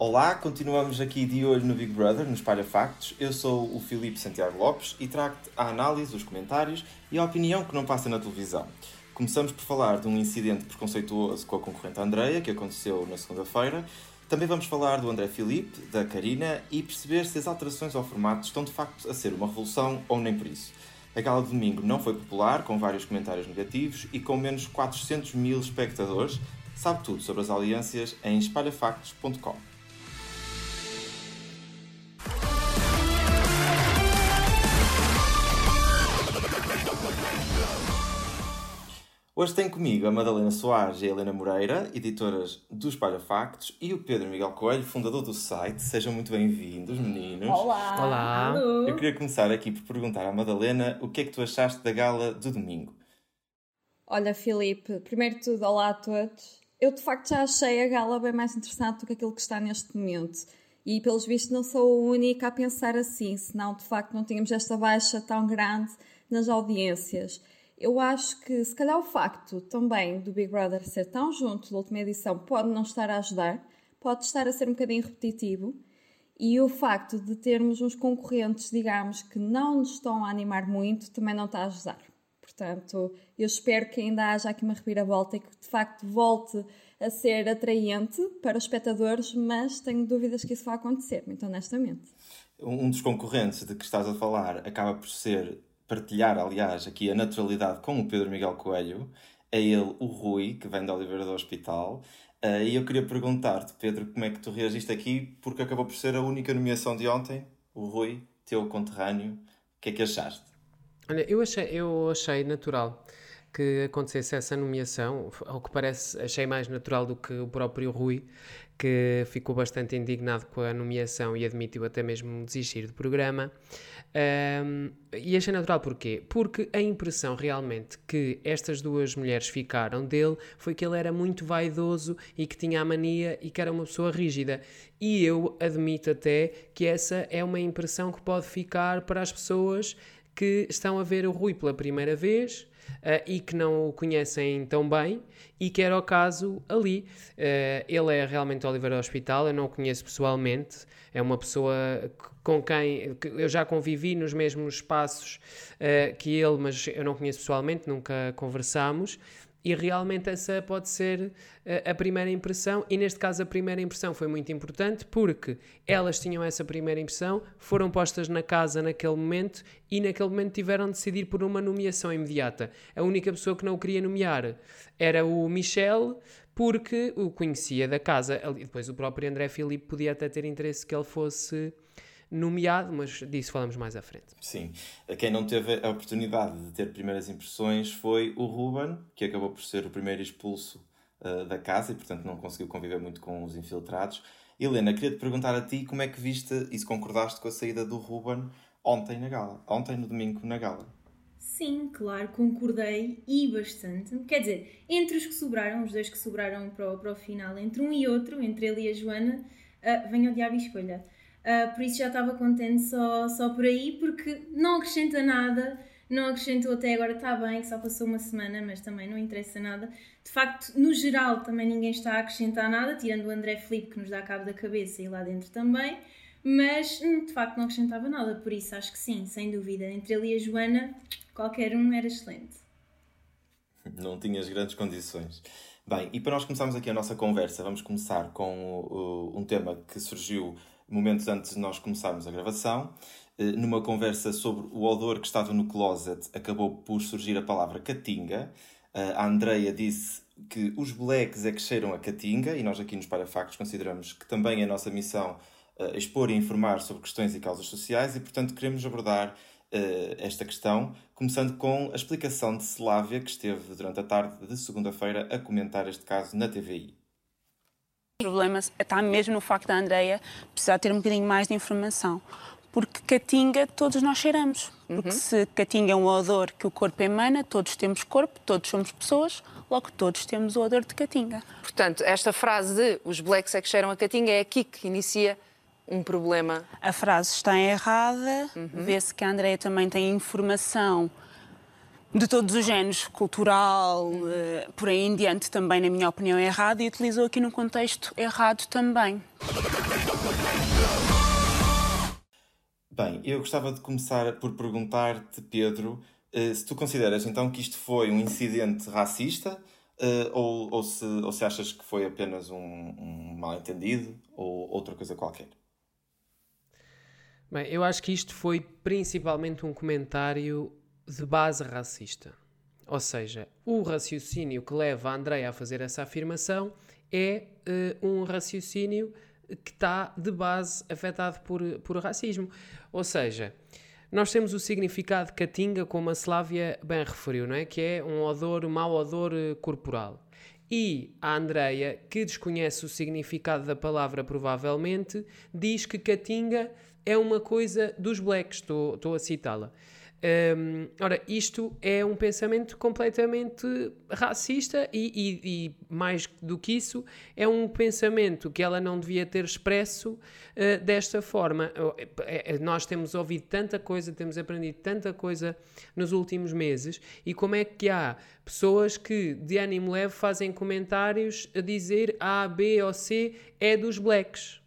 Olá, continuamos aqui de olho no Big Brother, no Espalha Factos. Eu sou o Filipe Santiago Lopes e trago-te a análise, os comentários e a opinião que não passa na televisão. Começamos por falar de um incidente preconceituoso com a concorrente Andreia, que aconteceu na segunda-feira. Também vamos falar do André Filipe, da Karina e perceber se as alterações ao formato estão de facto a ser uma revolução ou nem por isso. A gala de domingo não foi popular, com vários comentários negativos e com menos 400 mil espectadores. Sabe tudo sobre as alianças em espalhafactos.com. Hoje tem comigo a Madalena Soares e a Helena Moreira, editoras do Espalha Factos, e o Pedro Miguel Coelho, fundador do site. Sejam muito bem-vindos, meninos. Olá! Olá! Eu queria começar aqui por perguntar à Madalena o que é que tu achaste da gala do domingo. Olha, Filipe, primeiro de tudo, olá a todos. Eu de facto já achei a gala bem mais interessante do que aquilo que está neste momento. E pelos vistos não sou a única a pensar assim, senão de facto não tínhamos esta baixa tão grande nas audiências. Eu acho que se calhar o facto também do Big Brother ser tão junto da última edição pode não estar a ajudar, pode estar a ser um bocadinho repetitivo. E o facto de termos uns concorrentes, digamos, que não nos estão a animar muito, também não está a ajudar. Portanto, eu espero que ainda haja aqui uma reviravolta e que de facto volte a ser atraente para os espectadores, mas tenho dúvidas que isso vai acontecer, muito honestamente. Um dos concorrentes de que estás a falar acaba por ser partilhar, aliás, aqui a naturalidade com o Pedro Miguel Coelho. É ele, o Rui, que vem da Oliveira do Hospital. Uh, e eu queria perguntar-te, Pedro, como é que tu reagiste aqui, porque acabou por ser a única nomeação de ontem, o Rui, teu conterrâneo. O que é que achaste? Olha, eu achei, eu achei natural que acontecesse essa nomeação, ao que parece, achei mais natural do que o próprio Rui, que ficou bastante indignado com a nomeação e admitiu até mesmo desistir do programa. Um, e achei natural porquê? Porque a impressão realmente que estas duas mulheres ficaram dele foi que ele era muito vaidoso e que tinha a mania e que era uma pessoa rígida. E eu admito até que essa é uma impressão que pode ficar para as pessoas que estão a ver o Rui pela primeira vez uh, e que não o conhecem tão bem e que era o caso ali. Uh, ele é realmente Oliver Hospital, eu não o conheço pessoalmente, é uma pessoa com quem eu já convivi nos mesmos espaços uh, que ele, mas eu não conheço pessoalmente, nunca conversámos. E realmente essa pode ser a primeira impressão, e neste caso a primeira impressão foi muito importante porque elas tinham essa primeira impressão, foram postas na casa naquele momento e naquele momento tiveram de decidir por uma nomeação imediata. A única pessoa que não o queria nomear era o Michel, porque o conhecia da casa. Depois o próprio André Filipe podia até ter interesse que ele fosse nomeado, mas disso falamos mais à frente. Sim. Quem não teve a oportunidade de ter primeiras impressões foi o Ruben, que acabou por ser o primeiro expulso uh, da casa e, portanto, não conseguiu conviver muito com os infiltrados. Helena, queria te perguntar a ti como é que viste e se concordaste com a saída do Ruben ontem na gala, ontem no domingo na gala. Sim, claro, concordei e bastante. Quer dizer, entre os que sobraram, os dois que sobraram para o, para o final, entre um e outro, entre ele e a Joana, uh, venha o diabo e escolha. Uh, por isso já estava contente só, só por aí, porque não acrescenta nada, não acrescentou até agora, está bem, que só passou uma semana, mas também não interessa nada. De facto, no geral, também ninguém está a acrescentar nada, tirando o André Felipe, que nos dá cabo da cabeça e lá dentro também, mas hum, de facto não acrescentava nada, por isso acho que sim, sem dúvida. Entre ele e a Joana, qualquer um era excelente. Não tinhas grandes condições. Bem, e para nós começarmos aqui a nossa conversa, vamos começar com uh, um tema que surgiu momentos antes de nós começarmos a gravação. Eh, numa conversa sobre o odor que estava no closet, acabou por surgir a palavra catinga. Eh, a Andreia disse que os blacks é que cheiram a catinga e nós aqui nos Parafactos consideramos que também é a nossa missão uh, expor e informar sobre questões e causas sociais e, portanto, queremos abordar esta questão, começando com a explicação de Slávia, que esteve durante a tarde de segunda-feira a comentar este caso na TVI. O problema está mesmo no facto da Andreia precisar ter um bocadinho mais de informação. Porque catinga todos nós cheiramos. Porque uhum. se catinga é um odor que o corpo emana, todos temos corpo, todos somos pessoas, logo todos temos o odor de catinga. Portanto, esta frase de os blacks é que cheiram a catinga é aqui que inicia um problema. A frase está errada, uhum. vê-se que a Andreia também tem informação de todos os géneros, cultural, uh, por aí em diante, também, na minha opinião, é errado e utilizou aqui num contexto errado também. Bem, eu gostava de começar por perguntar-te, Pedro, uh, se tu consideras então que isto foi um incidente racista uh, ou, ou, se, ou se achas que foi apenas um, um mal-entendido ou outra coisa qualquer. Bem, eu acho que isto foi principalmente um comentário de base racista. Ou seja, o raciocínio que leva a Andrea a fazer essa afirmação é uh, um raciocínio que está de base afetado por, por racismo. Ou seja, nós temos o significado catinga, como a Slávia bem referiu, não é? que é um odor, um mau odor eh, corporal. E a Andreia, que desconhece o significado da palavra provavelmente, diz que catinga é uma coisa dos blacks, estou, estou a citá-la. Um, ora, isto é um pensamento completamente racista e, e, e, mais do que isso, é um pensamento que ela não devia ter expresso uh, desta forma. É, é, nós temos ouvido tanta coisa, temos aprendido tanta coisa nos últimos meses, e como é que há pessoas que de ânimo leve fazem comentários a dizer A, B ou C é dos blacks?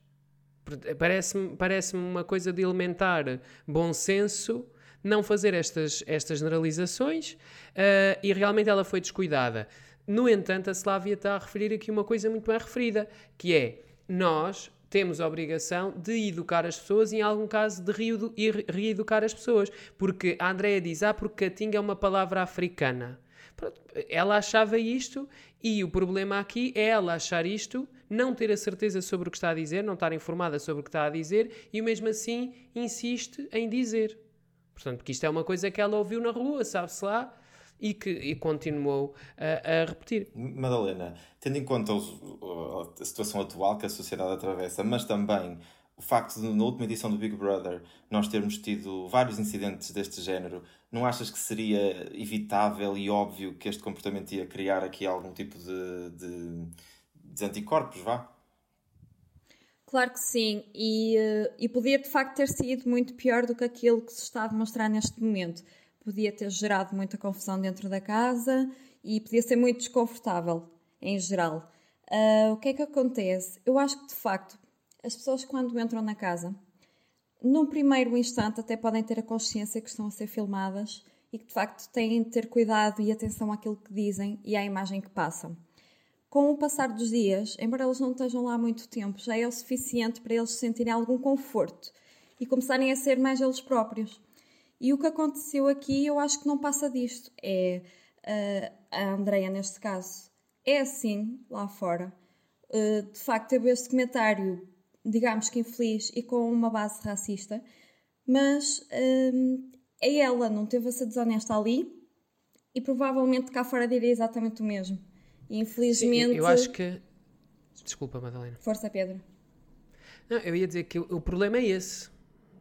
Parece-me parece uma coisa de elementar bom senso não fazer estas, estas generalizações uh, e realmente ela foi descuidada. No entanto, a Slávia está a referir aqui uma coisa muito bem referida, que é nós temos a obrigação de educar as pessoas e, em algum caso, de reeducar as pessoas. Porque a Andrea diz, ah, porque Caatinga é uma palavra africana. Pronto, ela achava isto e o problema aqui é ela achar isto, não ter a certeza sobre o que está a dizer, não estar informada sobre o que está a dizer e mesmo assim insiste em dizer. Portanto, porque isto é uma coisa que ela ouviu na rua, sabe-se lá, e que e continuou a, a, repetir. Madalena, tendo em conta os, a situação atual que a sociedade atravessa, mas também o facto de, na última edição do Big Brother, nós termos tido vários incidentes deste género, não achas que seria evitável e óbvio que este comportamento ia criar aqui algum tipo de, de, de anticorpos, vá? Claro que sim, e, eh, e podia de facto ter sido muito pior do que aquilo que se está a demonstrar neste momento. Podia ter gerado muita confusão dentro da casa e podia ser muito desconfortável em geral. Uh, o que é que acontece? Eu acho que de facto as pessoas quando entram na casa, num primeiro instante até podem ter a consciência que estão a ser filmadas e que de facto têm de ter cuidado e atenção àquilo que dizem e à imagem que passam com o passar dos dias, embora eles não estejam lá muito tempo, já é o suficiente para eles sentirem algum conforto e começarem a ser mais eles próprios. E o que aconteceu aqui, eu acho que não passa disto. É uh, a Andreia, neste caso, é assim lá fora. Uh, de facto, teve este comentário, digamos que infeliz e com uma base racista, mas uh, é ela, não teve a ser desonesta ali e provavelmente cá fora diria exatamente o mesmo. Infelizmente. Eu acho que. Desculpa, Madalena. Força, Pedro. Não, eu ia dizer que o, o problema é esse.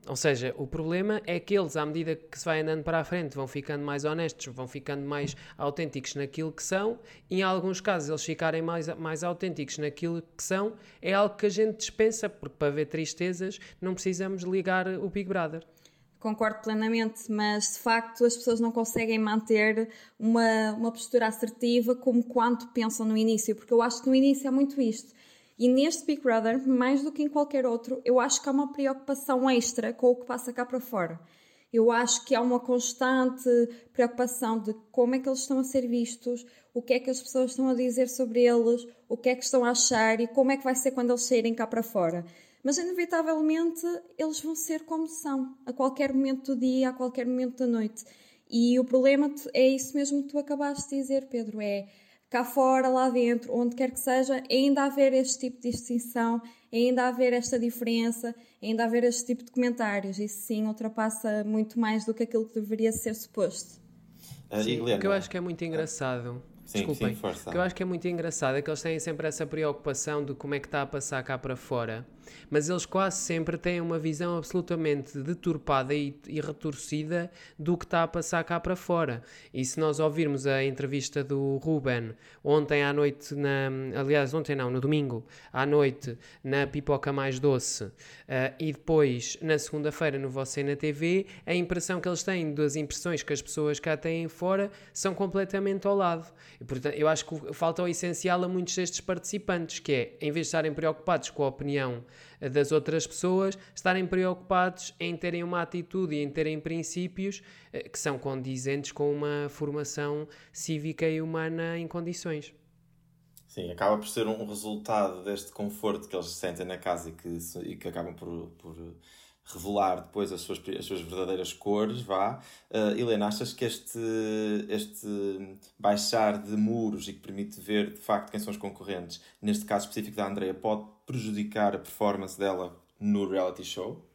Ou seja, o problema é que eles, à medida que se vai andando para a frente, vão ficando mais honestos, vão ficando mais autênticos naquilo que são, e em alguns casos eles ficarem mais, mais autênticos naquilo que são, é algo que a gente dispensa, porque para ver tristezas não precisamos ligar o Big Brother. Concordo plenamente, mas de facto as pessoas não conseguem manter uma, uma postura assertiva como quanto pensam no início, porque eu acho que no início é muito isto. E neste Big Brother, mais do que em qualquer outro, eu acho que há uma preocupação extra com o que passa cá para fora. Eu acho que há uma constante preocupação de como é que eles estão a ser vistos, o que é que as pessoas estão a dizer sobre eles, o que é que estão a achar e como é que vai ser quando eles saírem cá para fora mas inevitavelmente eles vão ser como são, a qualquer momento do dia, a qualquer momento da noite. E o problema é isso mesmo que tu acabaste de dizer, Pedro: é cá fora, lá dentro, onde quer que seja, ainda haver este tipo de distinção, ainda haver esta diferença, ainda haver este tipo de comentários. Isso sim ultrapassa muito mais do que aquilo que deveria ser suposto. Uh, sim, o que eu acho que é muito engraçado. Sim, Desculpem, sim, o que eu acho que é muito engraçado é que eles têm sempre essa preocupação de como é que está a passar cá para fora mas eles quase sempre têm uma visão absolutamente deturpada e, e retorcida do que está a passar cá para fora. E se nós ouvirmos a entrevista do Ruben ontem à noite, na, aliás, ontem não, no domingo à noite, na Pipoca Mais Doce, uh, e depois na segunda-feira no Você na TV, a impressão que eles têm das impressões que as pessoas cá têm fora são completamente ao lado. E, portanto, eu acho que falta o essencial a muitos destes participantes, que é, em vez de estarem preocupados com a opinião das outras pessoas, estarem preocupados em terem uma atitude e em terem princípios eh, que são condizentes com uma formação cívica e humana em condições. Sim, acaba por ser um resultado deste conforto que eles sentem na casa e que, e que acabam por, por revelar depois as suas, as suas verdadeiras cores, vá. Uh, Helena, achas que este, este baixar de muros e que permite ver de facto quem são os concorrentes, neste caso específico da Andrea, pode prejudicar a performance dela no reality show?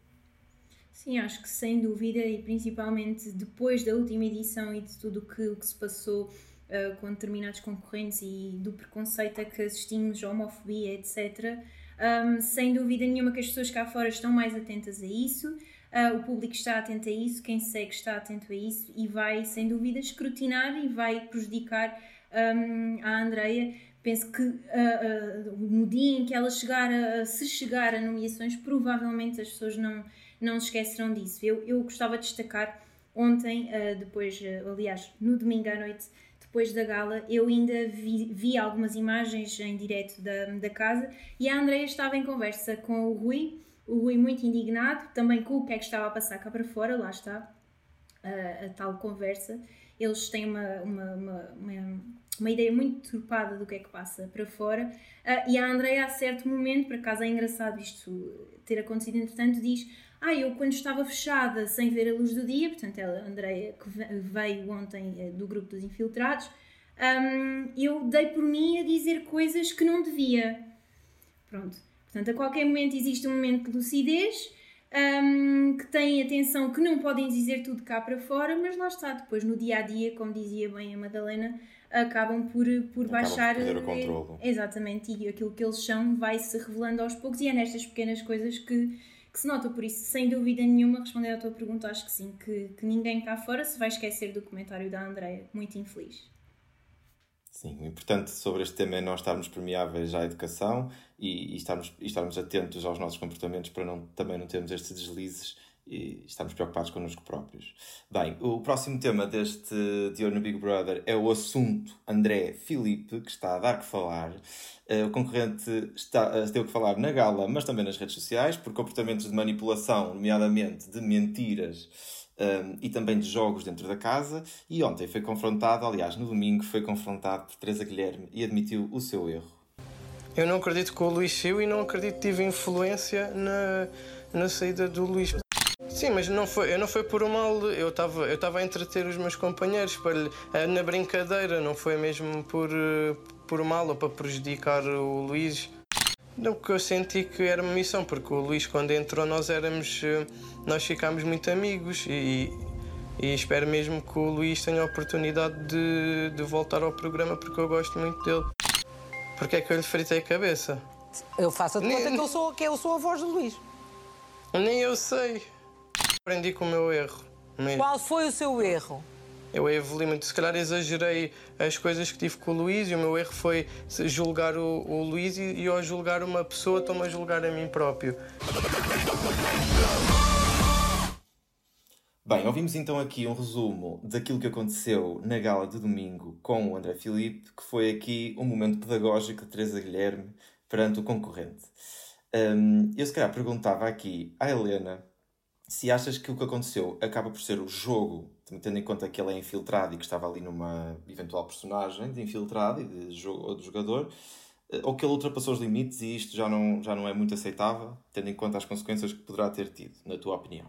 Sim, acho que sem dúvida, e principalmente depois da última edição e de tudo que, o que se passou uh, com determinados concorrentes e do preconceito a que assistimos, homofobia, etc um, sem dúvida nenhuma que as pessoas cá fora estão mais atentas a isso, uh, o público está atento a isso, quem segue está atento a isso e vai, sem dúvida, escrutinar e vai prejudicar um, a Andreia. Penso que uh, uh, no dia em que ela chegar a, se chegar a nomeações, provavelmente as pessoas não, não se esquecerão disso. Eu, eu gostava de destacar ontem, depois, aliás, no domingo à noite, depois da gala, eu ainda vi, vi algumas imagens em direto da, da casa e a Andrea estava em conversa com o Rui, o Rui muito indignado, também com o que é que estava a passar cá para fora, lá está a, a tal conversa. Eles têm uma, uma, uma, uma, uma ideia muito turpada do que é que passa para fora. Uh, e a Andrea, a certo momento, por acaso é engraçado isto ter acontecido, entretanto, diz: Ah, eu quando estava fechada, sem ver a luz do dia, portanto, ela, a Andrea, que veio ontem eh, do grupo dos infiltrados, um, eu dei por mim a dizer coisas que não devia. Pronto. Portanto, a qualquer momento existe um momento de lucidez. Um, que têm atenção que não podem dizer tudo cá para fora, mas lá está, depois no dia a dia, como dizia bem a Madalena, acabam por, por acabam baixar. Por o controle. Exatamente, e aquilo que eles são vai se revelando aos poucos, e é nestas pequenas coisas que, que se nota. Por isso, sem dúvida nenhuma, responder à tua pergunta, acho que sim, que, que ninguém cá fora se vai esquecer do comentário da Andreia, muito infeliz. Sim, o importante sobre este tema é nós estarmos permeáveis à educação e, e, estarmos, e estarmos atentos aos nossos comportamentos para não, também não termos estes deslizes e estarmos preocupados connosco próprios. Bem, o próximo tema deste de no Big Brother é o assunto André Filipe, que está a dar que falar. Uh, o concorrente está, uh, deu que falar na gala, mas também nas redes sociais, por comportamentos de manipulação, nomeadamente de mentiras um, e também de jogos dentro da casa. E ontem foi confrontado, aliás, no domingo, foi confrontado por Teresa Guilherme e admitiu o seu erro. Eu não acredito que o Luís saiu e não acredito que tive influência na, na saída do Luís. Sim, mas não foi, eu não foi por mal, eu estava eu a entreter os meus companheiros para, eh, na brincadeira, não foi mesmo por, eh, por mal ou para prejudicar o Luís. Não, porque eu senti que era uma missão, porque o Luís, quando entrou, nós éramos. Eh, nós ficámos muito amigos e, e espero mesmo que o Luís tenha a oportunidade de, de voltar ao programa, porque eu gosto muito dele. Porque é que eu lhe fritei a cabeça? Eu faço a de conta que eu, sou, que eu sou a voz do Luís. Nem eu sei. Aprendi com o meu erro. Mesmo. Qual foi o seu erro? Eu evolui muito. Se calhar exagerei as coisas que tive com o Luís e o meu erro foi julgar o, o Luís e, e ao julgar uma pessoa estou-me a julgar a mim próprio. Bem, ouvimos então aqui um resumo daquilo que aconteceu na gala de domingo com o André Filipe, que foi aqui um momento pedagógico de Teresa Guilherme perante o concorrente. Um, eu se calhar perguntava aqui à Helena se achas que o que aconteceu acaba por ser o jogo tendo em conta que ele é infiltrado e que estava ali numa eventual personagem de infiltrado e de jogo, ou de jogador, eh, ou que ele ultrapassou os limites e isto já não, já não é muito aceitável, tendo em conta as consequências que poderá ter tido, na tua opinião?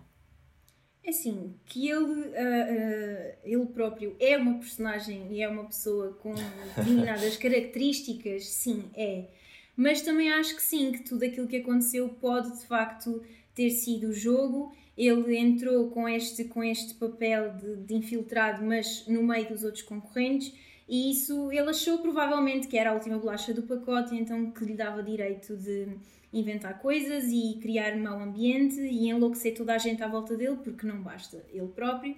É assim, que ele, uh, uh, ele próprio é uma personagem e é uma pessoa com determinadas características, sim, é. Mas também acho que sim, que tudo aquilo que aconteceu pode de facto ter sido o jogo ele entrou com este, com este papel de, de, infiltrado, mas no meio dos outros concorrentes, e isso ele achou provavelmente que era a última bolacha do pacote, então que lhe dava direito de inventar coisas e criar mau ambiente e enlouquecer toda a gente à volta dele, porque não basta ele próprio.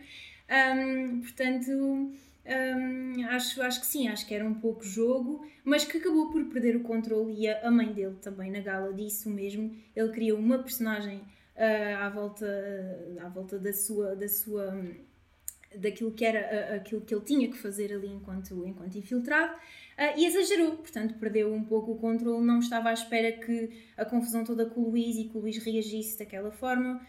Um, portanto, um, acho, acho que sim, acho que era um pouco jogo, mas que acabou por perder o controle e a, a mãe dele também na gala disse o mesmo. Ele criou uma personagem uh, à volta, à volta da sua, da sua daquilo que era aquilo que ele tinha que fazer ali enquanto, enquanto infiltrado e exagerou, portanto perdeu um pouco o controle, não estava à espera que a confusão toda com o Luís e que o Luís reagisse daquela forma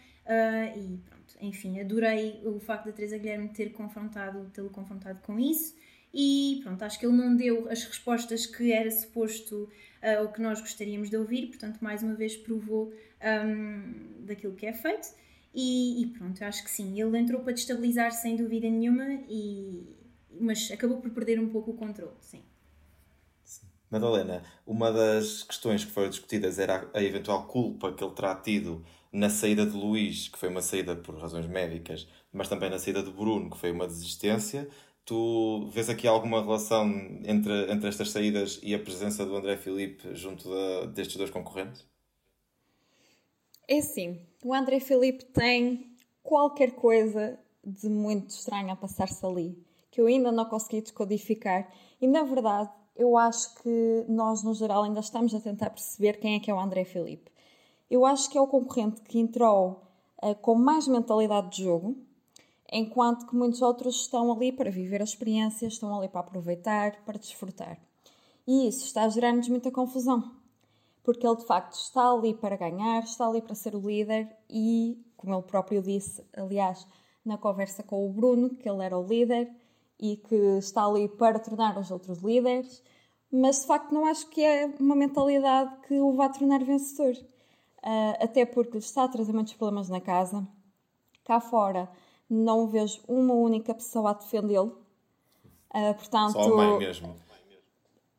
e pronto, enfim, adorei o facto da Teresa Guilherme ter confrontado, tê-lo confrontado com isso e pronto, acho que ele não deu as respostas que era suposto uh, ou que nós gostaríamos de ouvir, portanto mais uma vez provou um, daquilo que é feito e, e, pronto, acho que sim, ele entrou para destabilizar sem dúvida nenhuma, e, mas acabou por perder um pouco o controle, sim. Madalena, uma das questões que foram discutidas era a eventual culpa que ele terá tido na saída de Luís, que foi uma saída por razões médicas, mas também na saída de Bruno, que foi uma desistência. Tu vês aqui alguma relação entre, entre estas saídas e a presença do André Filipe junto de, destes dois concorrentes? É assim, o André Filipe tem qualquer coisa de muito estranho a passar-se ali, que eu ainda não consegui descodificar. E na verdade, eu acho que nós, no geral, ainda estamos a tentar perceber quem é que é o André Filipe. Eu acho que é o concorrente que entrou uh, com mais mentalidade de jogo, enquanto que muitos outros estão ali para viver a experiência, estão ali para aproveitar, para desfrutar. E isso está a gerar-nos muita confusão porque ele de facto está ali para ganhar, está ali para ser o líder e, como ele próprio disse, aliás, na conversa com o Bruno, que ele era o líder e que está ali para tornar os outros líderes, mas de facto não acho que é uma mentalidade que o vá tornar vencedor. Uh, até porque lhe está a trazer muitos problemas na casa. Cá fora não vejo uma única pessoa a defendê-lo. Uh, portanto, Só a mãe mesmo.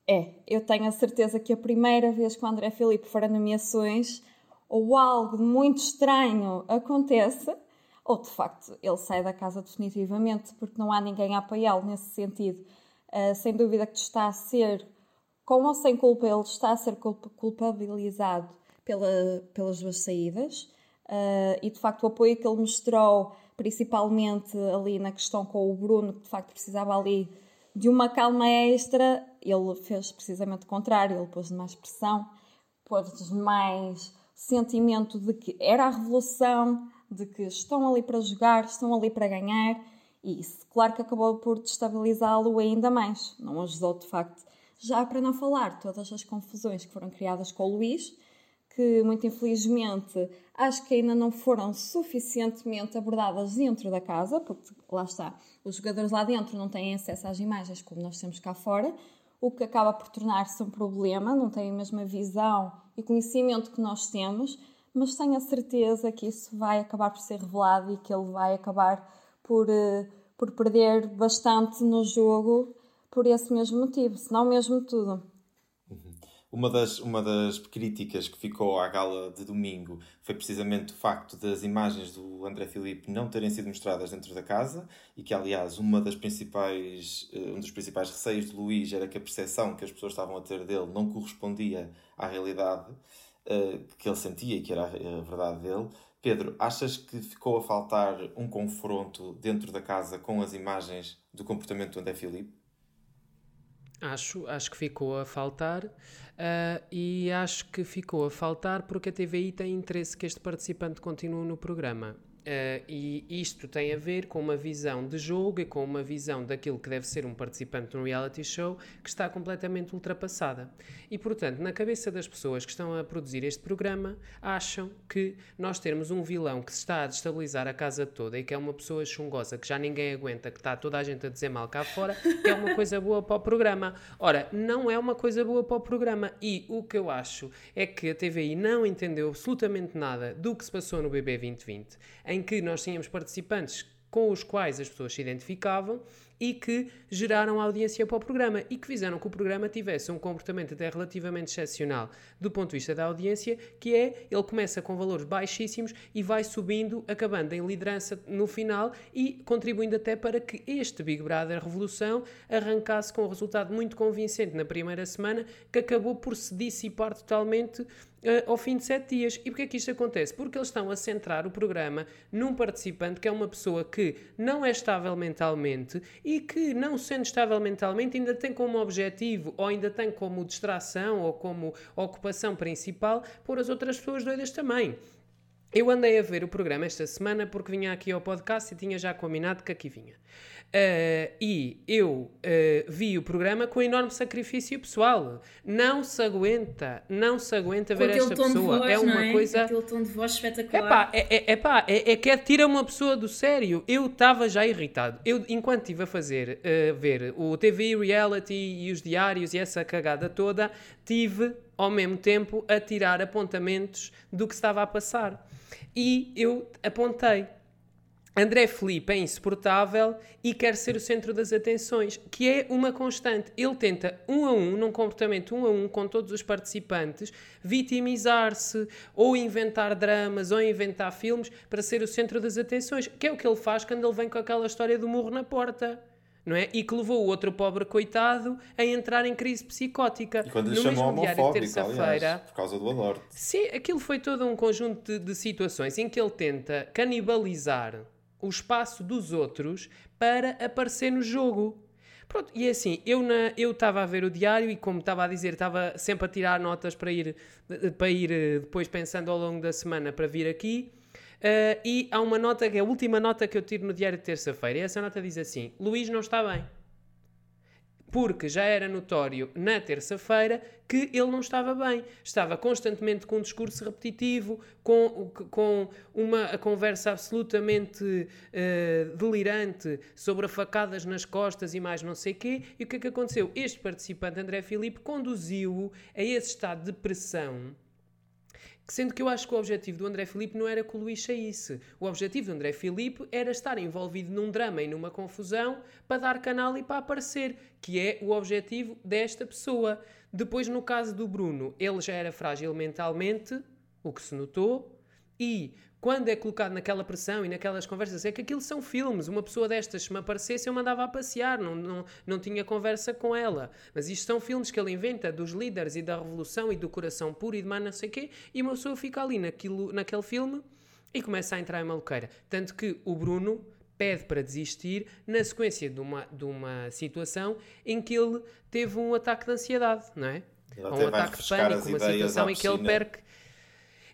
É, eu tenho a certeza que a primeira vez que o André Filipe for a nomeações, ou algo muito estranho acontece, ou de facto ele sai da casa definitivamente, porque não há ninguém a apoiá-lo nesse sentido. Uh, sem dúvida que está a ser, com ou sem culpa, ele está a ser culpabilizado pela, pelas duas saídas. Uh, e de facto o apoio que ele mostrou, principalmente ali na questão com o Bruno, que de facto precisava ali de uma calma extra, ele fez precisamente o contrário, ele pôs mais pressão, pôs mais sentimento de que era a revolução, de que estão ali para jogar, estão ali para ganhar, e isso, claro que acabou por destabilizá-lo ainda mais. Não ajudou, de facto. Já para não falar todas as confusões que foram criadas com o Luís, que muito infelizmente acho que ainda não foram suficientemente abordadas dentro da casa, porque lá está, os jogadores lá dentro não têm acesso às imagens como nós temos cá fora, o que acaba por tornar-se um problema, não têm a mesma visão e conhecimento que nós temos, mas tenho a certeza que isso vai acabar por ser revelado e que ele vai acabar por, eh, por perder bastante no jogo por esse mesmo motivo, se não mesmo tudo. Uma das, uma das críticas que ficou à gala de domingo foi precisamente o facto das imagens do André Filipe não terem sido mostradas dentro da casa e que, aliás, uma das principais, eh, um dos principais receios de Luís era que a percepção que as pessoas estavam a ter dele não correspondia à realidade uh, que ele sentia e que era a verdade dele. Pedro, achas que ficou a faltar um confronto dentro da casa com as imagens do comportamento do André Filipe? Acho, acho que ficou a faltar uh, e acho que ficou a faltar porque a TVI tem interesse que este participante continue no programa. Uh, e isto tem a ver com uma visão de jogo e com uma visão daquilo que deve ser um participante no reality show que está completamente ultrapassada. E, portanto, na cabeça das pessoas que estão a produzir este programa, acham que nós termos um vilão que está a destabilizar a casa toda e que é uma pessoa chungosa que já ninguém aguenta, que está toda a gente a dizer mal cá fora, é uma coisa boa para o programa. Ora, não é uma coisa boa para o programa. E o que eu acho é que a TVI não entendeu absolutamente nada do que se passou no BB 2020 em que nós tínhamos participantes com os quais as pessoas se identificavam e que geraram audiência para o programa e que fizeram que o programa tivesse um comportamento até relativamente excepcional do ponto de vista da audiência, que é ele começa com valores baixíssimos e vai subindo, acabando em liderança no final e contribuindo até para que este Big Brother Revolução arrancasse com um resultado muito convincente na primeira semana, que acabou por se dissipar totalmente ao fim de sete dias. E porquê é que isto acontece? Porque eles estão a centrar o programa num participante que é uma pessoa que não é estável mentalmente e que, não sendo estável mentalmente, ainda tem como objetivo ou ainda tem como distração ou como ocupação principal pôr as outras pessoas doidas também. Eu andei a ver o programa esta semana porque vinha aqui ao podcast e tinha já combinado que aqui vinha. Uh, e eu uh, vi o programa com enorme sacrifício pessoal. Não se aguenta, não se aguenta ver esta pessoa. Voz, é uma é? coisa. Aquele tom de voz espetacular. Epá, é, é, epá, é, é que tira uma pessoa do sério. Eu estava já irritado. Eu, enquanto estive a fazer, uh, ver o TV Reality e os diários e essa cagada toda, tive ao mesmo tempo a tirar apontamentos do que estava a passar. E eu apontei. André Felipe é insuportável e quer ser o centro das atenções, que é uma constante. Ele tenta, um a um, num comportamento um a um com todos os participantes, vitimizar-se, ou inventar dramas, ou inventar filmes para ser o centro das atenções, que é o que ele faz quando ele vem com aquela história do murro na porta não é? E que levou o outro pobre coitado a entrar em crise psicótica. E quando lhe no chamou homofóbico, aliás, por causa do aborto. Sim, aquilo foi todo um conjunto de, de, situações em que ele tenta canibalizar o espaço dos outros para aparecer no jogo. Pronto, e é assim, eu estava a ver o diário e como estava a dizer, estava sempre a tirar notas para ir, para ir eh, depois pensando ao longo da semana para vir aqui. Uh, e há uma nota que é a última nota que eu tiro no diário de terça-feira. E essa nota diz assim: Luís não está bem. Porque já era notório na terça-feira que ele não estava bem. Estava constantemente com um discurso repetitivo, com, com uma conversa absolutamente uh, delirante sobre facadas nas costas e mais não sei o quê. E o que é que aconteceu? Este participante, André Filipe, conduziu-o a esse estado de pressão Sendo que eu acho que o objetivo do André Filipe não era que o Luís saísse. O objetivo do André Filipe era estar envolvido num drama e numa confusão para dar canal e para aparecer, que é o objetivo desta pessoa. Depois, no caso do Bruno, ele já era frágil mentalmente, o que se notou, e quando é colocado naquela pressão e naquelas conversas, é que aquilo são filmes. Uma pessoa destas, se me aparecesse, eu mandava a passear, não, não, não tinha conversa com ela. Mas isto são filmes que ele inventa dos líderes e da revolução e do coração puro e de mais não sei o quê, e uma pessoa fica ali naquilo, naquele filme e começa a entrar em maluqueira. Tanto que o Bruno pede para desistir na sequência de uma, de uma situação em que ele teve um ataque de ansiedade, não é? Ele um ataque de pânico, uma situação em que ele perca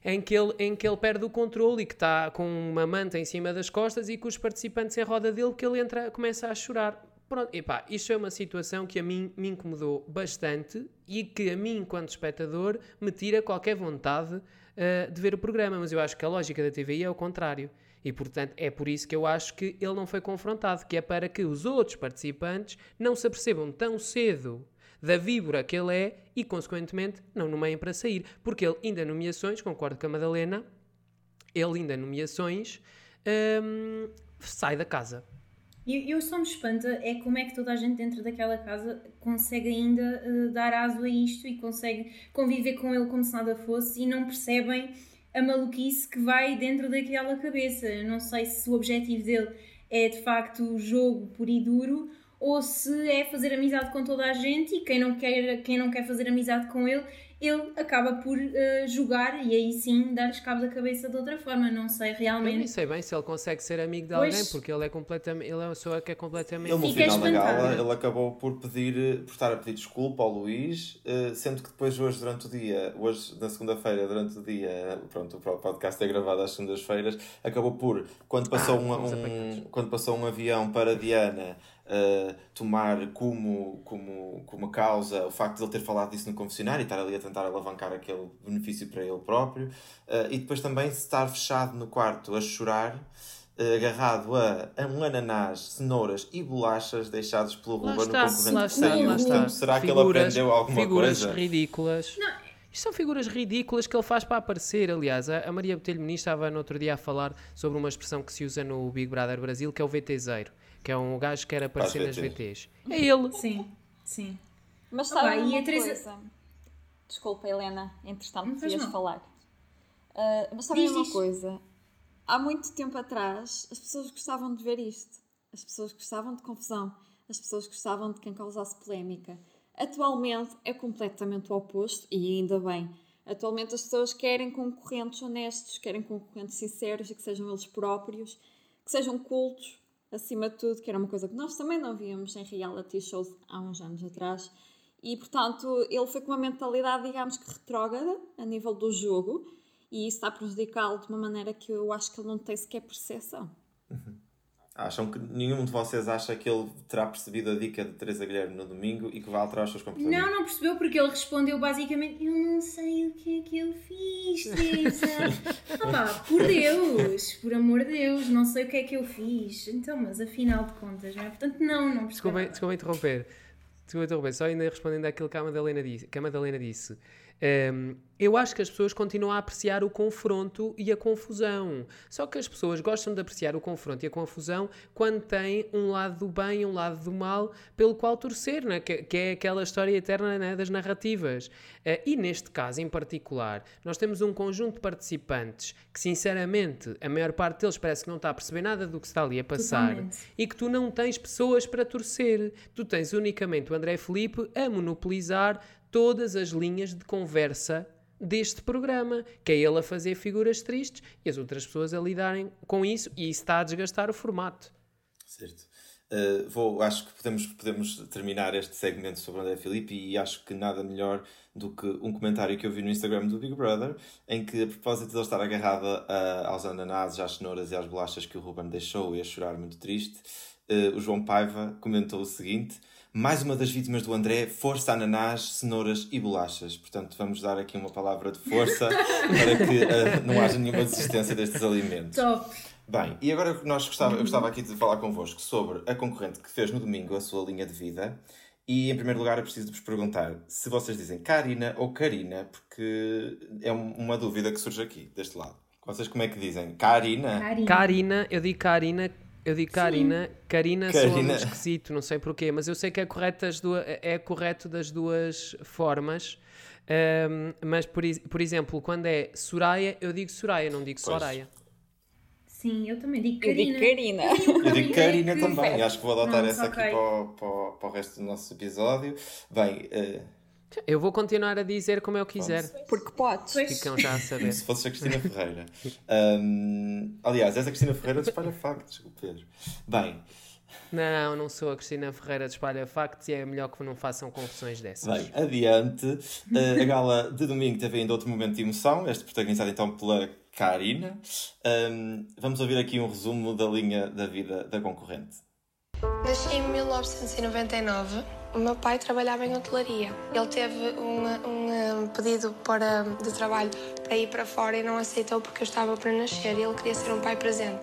em que ele, em que ele perde o controle e que está com uma manta em cima das costas e que os participantes em roda dele que ele entra, começa a chorar. Pronto, epá, isto é uma situação que a mim me incomodou bastante e que a mim, enquanto espectador, me tira qualquer vontade uh, de ver o programa. Mas eu acho que a lógica da TVI é o contrário. E, portanto, é por isso que eu acho que ele não foi confrontado, que é para que os outros participantes não se apercebam tão cedo da víbora que ele é e, consequentemente, não nomeiem para sair. Porque ele, ainda nomeações, concordo com a Madalena, ele, ainda nomeações, hum, sai da casa. E eu só me espanta é como é que toda a gente dentro daquela casa consegue ainda uh, dar aso a isto e consegue conviver com ele como se nada fosse e não percebem a maluquice que vai dentro daquela cabeça. Eu não sei se o objetivo dele é de facto o jogo puro e duro ou se é fazer amizade com toda a gente e quem não quer, quem não quer fazer amizade com ele, ele acaba por uh, jogar e aí sim dar-lhes cabo da cabeça de outra forma. Não sei realmente. Eu nem sei bem se ele consegue ser amigo de pois... alguém, porque ele é completamente. Ele é uma pessoa que é completamente. Ele no final da gala ele acabou por pedir, por estar a pedir desculpa ao Luís, uh, sendo que depois hoje durante o dia, hoje na segunda-feira, durante o dia, pronto, o podcast é gravado às segundas-feiras, acabou por, quando passou, ah, um, um quando passou um avião para Diana uh, tomar como, como, como causa o facto de ele ter falado disso no confessionário e estar ali a tentar alavancar aquele benefício para ele próprio, uh, e depois também estar fechado no quarto a chorar. Uh, agarrado a, a, um ananás, cenouras e bolachas deixados pelo Ruba no concorrente lá está, lá está. será figuras, que ele aprendeu alguma figuras coisa? Figuras ridículas. Não. Isto são figuras ridículas que ele faz para aparecer. Aliás, a Maria Botelho Muniz estava no outro dia a falar sobre uma expressão que se usa no Big Brother Brasil, que é o VTZero que é um gajo que quer aparecer nas VTs. É ele. Sim, sim. Mas sabe uma Teresa... coisa? Desculpa, Helena, entretanto podias falar. Uh, mas sabem uma coisa? Há muito tempo atrás as pessoas gostavam de ver isto. As pessoas gostavam de confusão. As pessoas gostavam de quem causasse polémica. Atualmente é completamente o oposto e ainda bem. Atualmente as pessoas querem concorrentes honestos, querem concorrentes sinceros e que sejam eles próprios, que sejam cultos, acima de tudo, que era uma coisa que nós também não víamos em reality shows há uns anos atrás. E, portanto, ele foi com uma mentalidade, digamos que retrógrada, a nível do jogo, e isso está a prejudicá-lo de uma maneira que eu acho que ele não tem sequer percepção. Uhum. Acham que nenhum de vocês acha que ele terá percebido a dica de Teresa Guilherme no domingo e que vai alterar os seus comportamentos? Não, não percebeu porque ele respondeu basicamente: Eu não sei o que é que eu fiz, Teresa. ah, por Deus, por amor de Deus, não sei o que é que eu fiz. Então, mas afinal de contas, não é? Portanto, não, não percebeu. Desculpa, desculpa interromper. Desculpa interromper, só ainda respondendo àquilo que a Madalena disse. Que a Madalena disse. Um, eu acho que as pessoas continuam a apreciar o confronto e a confusão. Só que as pessoas gostam de apreciar o confronto e a confusão quando têm um lado do bem e um lado do mal pelo qual torcer, né? que, que é aquela história eterna né? das narrativas. Uh, e neste caso em particular, nós temos um conjunto de participantes que, sinceramente, a maior parte deles parece que não está a perceber nada do que está ali a passar Totalmente. e que tu não tens pessoas para torcer. Tu tens unicamente o André Felipe a monopolizar todas as linhas de conversa deste programa, que é ele a fazer figuras tristes e as outras pessoas a lidarem com isso e isso está a desgastar o formato. Certo. Uh, vou, acho que podemos, podemos terminar este segmento sobre André Filipe e acho que nada melhor do que um comentário que eu vi no Instagram do Big Brother, em que, a propósito de ele estar agarrada uh, aos ananases, às cenouras e às bolachas que o Ruben deixou e a chorar muito triste, uh, o João Paiva comentou o seguinte: mais uma das vítimas do André, força, ananás, cenouras e bolachas. Portanto, vamos dar aqui uma palavra de força para que uh, não haja nenhuma desistência destes alimentos. Top! Bem, e agora nós gostava, eu gostava aqui de falar convosco sobre a concorrente que fez no domingo a sua linha de vida. E em primeiro lugar eu preciso de vos perguntar se vocês dizem Karina ou Karina, porque é uma dúvida que surge aqui, deste lado. Vocês como é que dizem? Karina? Karina, Karina eu digo Karina eu digo Karina, Karina, Karina. soa muito esquisito, não sei porquê, mas eu sei que é correto das duas, é correto das duas formas. Um, mas, por, por exemplo, quando é Soraya, eu digo Soraya, não digo pois. Soraya. Sim, eu também digo Karina. Eu digo Karina. Eu digo Karina também. Acho que vou adotar essa okay. aqui para o, para, o, para o resto do nosso episódio. Bem, uh, eu vou continuar a dizer como eu quiser. Porque podes. Ficam já a saber. Se fosse a Cristina Ferreira. Um, aliás, és a Cristina Ferreira de Espalha Factos, Pedro. Bem. Não, não sou a Cristina Ferreira de Espalha Factos e é melhor que não façam confusões dessas. Bem, adiante. Uh, a gala de domingo teve ainda outro momento de emoção, este protagonizado então pela Karina. Um, vamos ouvir aqui um resumo da linha da vida da concorrente. Nasci em 1999 o meu pai trabalhava em hotelaria. Ele teve um, um pedido para, de trabalho para ir para fora e não aceitou porque eu estava para nascer e ele queria ser um pai presente.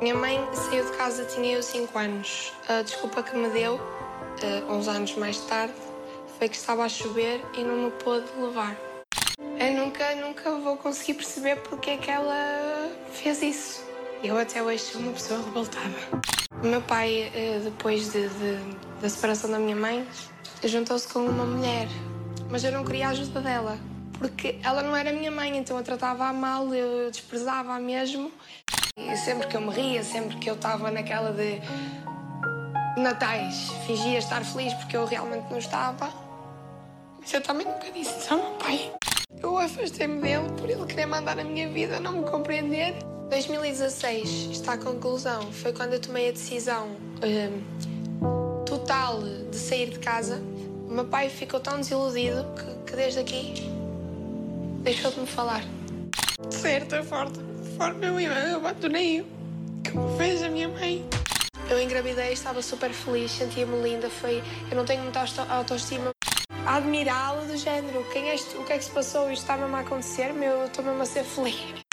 Minha mãe saiu de casa, tinha eu 5 anos. A desculpa que me deu, uh, uns anos mais tarde, foi que estava a chover e não me pôde levar. Eu nunca, nunca vou conseguir perceber porque é que ela fez isso. Eu até hoje sou uma pessoa revoltada. O meu pai, eh, depois de, de, da separação da minha mãe, juntou-se com uma mulher, mas eu não queria a ajuda dela, porque ela não era minha mãe, então eu tratava-a mal, eu desprezava-a mesmo. E sempre que eu me ria, sempre que eu estava naquela de natais, fingia estar feliz porque eu realmente não estava. Mas eu também nunca disse isso ao meu pai. Eu afastei-me dele por ele querer mandar a minha vida, não me compreender. 2016 está a conclusão. Foi quando eu tomei a decisão um, total de sair de casa. O meu pai ficou tão desiludido que, que desde aqui deixou de me falar. De certa forma, forma eu, eu abandonei-o, como fez a minha mãe. Eu engravidei, estava super feliz, sentia-me linda. Foi, eu não tenho muita autoestima. Admirá-lo do género, quem és tu? O que é que se passou? Isto está mesmo a acontecer? Meu, eu estou mesmo a ser feliz.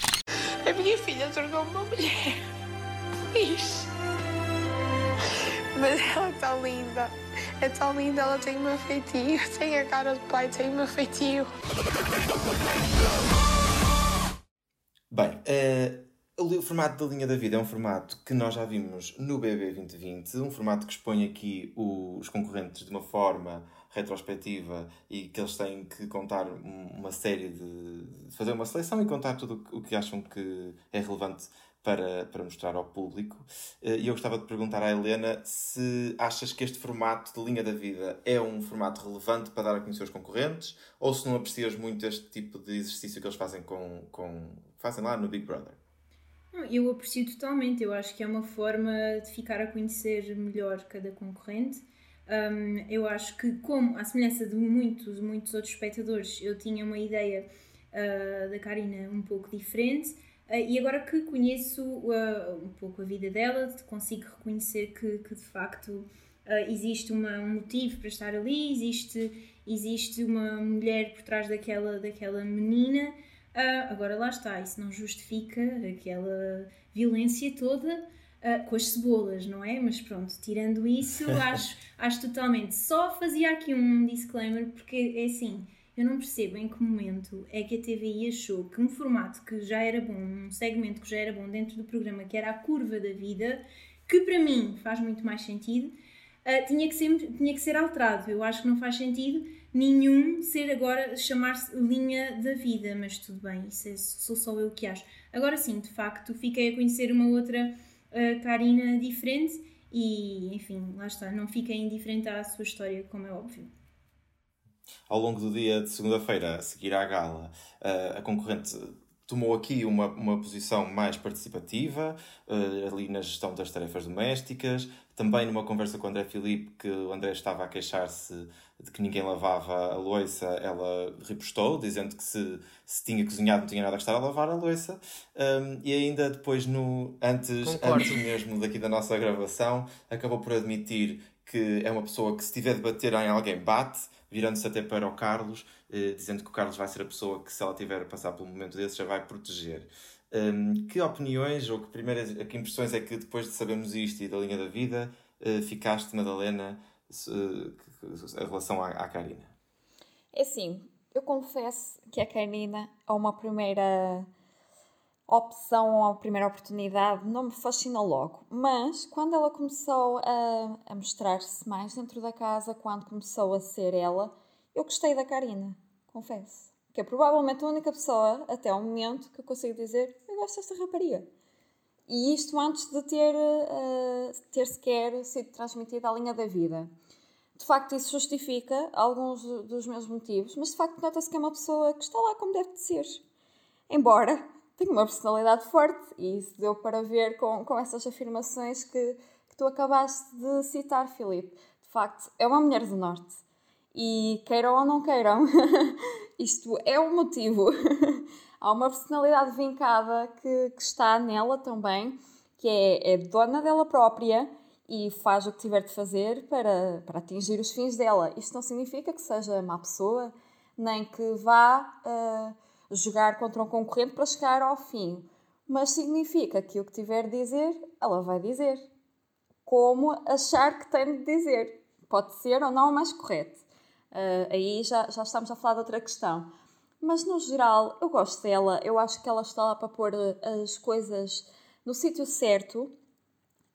A minha filha tornou-me uma mulher. Isso. Mas ela é tão linda. É tão linda, ela tem uma feitio. Tem a cara do pai, tem uma feitio. Bem, uh, o formato da linha da vida é um formato que nós já vimos no BB 2020, um formato que expõe aqui os concorrentes de uma forma retrospectiva e que eles têm que contar uma série de. fazer uma seleção e contar tudo o que acham que é relevante para, para mostrar ao público. Eh, e eu gostava de perguntar à Helena se achas que este formato de linha da vida é um formato relevante para dar a conhecer os concorrentes ou se não aprecias muito este tipo de exercício que eles fazem, com, com, fazem lá no Big Brother. Eu aprecio totalmente, eu acho que é uma forma de ficar a conhecer melhor cada concorrente. Um, eu acho que, como à semelhança de muitos, muitos outros espectadores, eu tinha uma ideia uh, da Karina um pouco diferente Uh, e agora que conheço uh, um pouco a vida dela, consigo reconhecer que, que de facto uh, existe uma, um motivo para estar ali, existe, existe uma mulher por trás daquela, daquela menina. agora lá está, isso não justifica aquela violência toda com as cebolas, não é? Mas pronto, tirando isso, acho, acho totalmente. Só fazia aqui um disclaimer, porque é assim eu não percebo em que momento é que a TVI achou que um formato que já era bom, um segmento que já era bom dentro do programa, que era a curva da vida, que para mim faz muito mais sentido, uh, tinha, que ser, tinha que ser alterado. Eu acho que não faz sentido nenhum ser agora chamar-se linha da vida, mas tudo bem, isso é, sou só eu que acho. Agora sim, de facto, fiquei a conhecer uma outra uh, Karina diferente e, enfim, lá está, não fiquei indiferente à sua história, como é óbvio. Ao longo do dia de segunda-feira, a seguir à gala, a concorrente tomou aqui uma, uma posição mais participativa, uh, ali na gestão das tarefas domésticas, também numa conversa com o André Filipe, que o André estava a queixar-se de que ninguém lavava a louça, ela repostou, dizendo que se, se tinha cozinhado não tinha nada que estar a lavar a louça. Um, e ainda depois, no, antes, antes mesmo daqui da nossa gravação, acabou por admitir que é uma pessoa que se tiver de bater em alguém, bate, virando-se até para o Carlos, eh, dizendo que o Carlos vai ser a pessoa que, se ela tiver a passar pelo momento desse, já vai proteger. Um, que opiniões ou que primeiras que impressões é que depois de sabermos isto e da linha da vida uh, ficaste, Madalena, uh, em relação à, à Karina? É assim, eu confesso que a Karina, a uma primeira opção, a primeira oportunidade, não me fascinou logo. Mas quando ela começou a, a mostrar-se mais dentro da casa, quando começou a ser ela, eu gostei da Karina, confesso. Que é provavelmente a única pessoa, até ao momento, que eu consigo dizer eu gosto desta rapariga. E isto antes de ter, uh, ter sequer sido transmitida à linha da vida. De facto, isso justifica alguns dos meus motivos, mas de facto nota-se que é uma pessoa que está lá como deve de ser. Embora tenho uma personalidade forte e isso deu para ver com, com essas afirmações que, que tu acabaste de citar, Filipe. De facto, é uma mulher do Norte. E queiram ou não queiram, isto é o motivo. Há uma personalidade vincada que, que está nela também, que é, é dona dela própria e faz o que tiver de fazer para, para atingir os fins dela. Isto não significa que seja má pessoa, nem que vá. Uh, jogar contra um concorrente para chegar ao fim. Mas significa que o que tiver de dizer, ela vai dizer. Como achar que tem de dizer. Pode ser ou não o mais correto. Uh, aí já, já estamos a falar de outra questão. Mas no geral, eu gosto dela. Eu acho que ela está lá para pôr as coisas no sítio certo,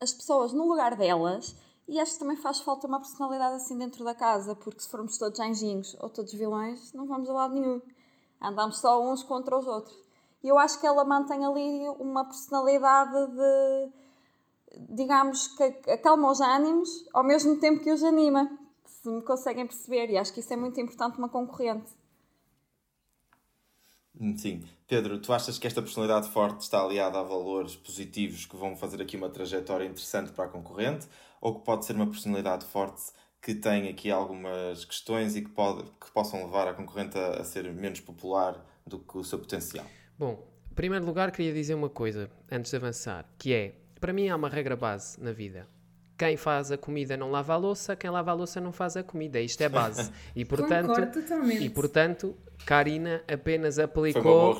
as pessoas no lugar delas. E acho que também faz falta uma personalidade assim dentro da casa, porque se formos todos anjinhos ou todos vilões, não vamos a lado nenhum. Andamos só uns contra os outros. E eu acho que ela mantém ali uma personalidade de, digamos, que acalma os ânimos ao mesmo tempo que os anima. Se me conseguem perceber. E acho que isso é muito importante numa concorrente. Hum, sim. Pedro, tu achas que esta personalidade forte está aliada a valores positivos que vão fazer aqui uma trajetória interessante para a concorrente? Ou que pode ser uma personalidade forte que tem aqui algumas questões e que, pode, que possam levar a concorrente a, a ser menos popular do que o seu potencial? Bom, em primeiro lugar, queria dizer uma coisa antes de avançar, que é, para mim há uma regra base na vida. Quem faz a comida não lava a louça, quem lava a louça não faz a comida. Isto é base. E portanto, e portanto, Karina apenas aplicou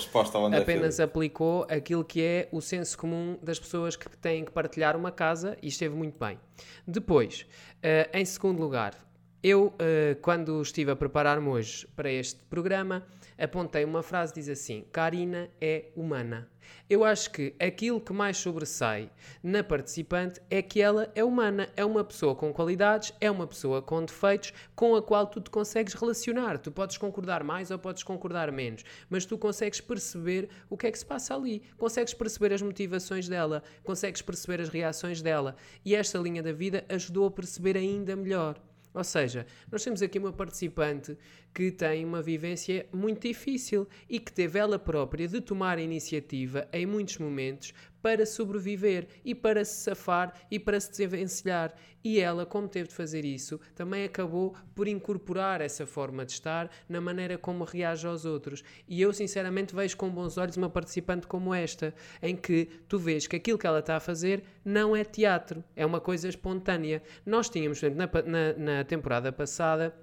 apenas aplicou aquilo que é o senso comum das pessoas que têm que partilhar uma casa e esteve muito bem. Depois, uh, em segundo lugar, eu, uh, quando estive a preparar-me hoje para este programa, apontei uma frase diz assim: Karina é humana. Eu acho que aquilo que mais sobressai na participante é que ela é humana, é uma pessoa com qualidades, é uma pessoa com defeitos com a qual tu te consegues relacionar. Tu podes concordar mais ou podes concordar menos, mas tu consegues perceber o que é que se passa ali, consegues perceber as motivações dela, consegues perceber as reações dela. E esta linha da vida ajudou a perceber ainda melhor. Ou seja, nós temos aqui uma participante que tem uma vivência muito difícil e que teve ela própria de tomar a iniciativa em muitos momentos para sobreviver e para se safar e para se desenvencilhar. E ela, como teve de fazer isso, também acabou por incorporar essa forma de estar na maneira como reage aos outros. E eu, sinceramente, vejo com bons olhos uma participante como esta, em que tu vês que aquilo que ela está a fazer não é teatro, é uma coisa espontânea. Nós tínhamos, na, na, na temporada passada,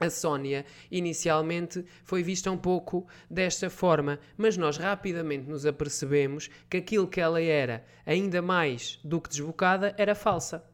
a Sónia inicialmente foi vista um pouco desta forma, mas nós rapidamente nos apercebemos que aquilo que ela era, ainda mais do que desbocada, era falsa.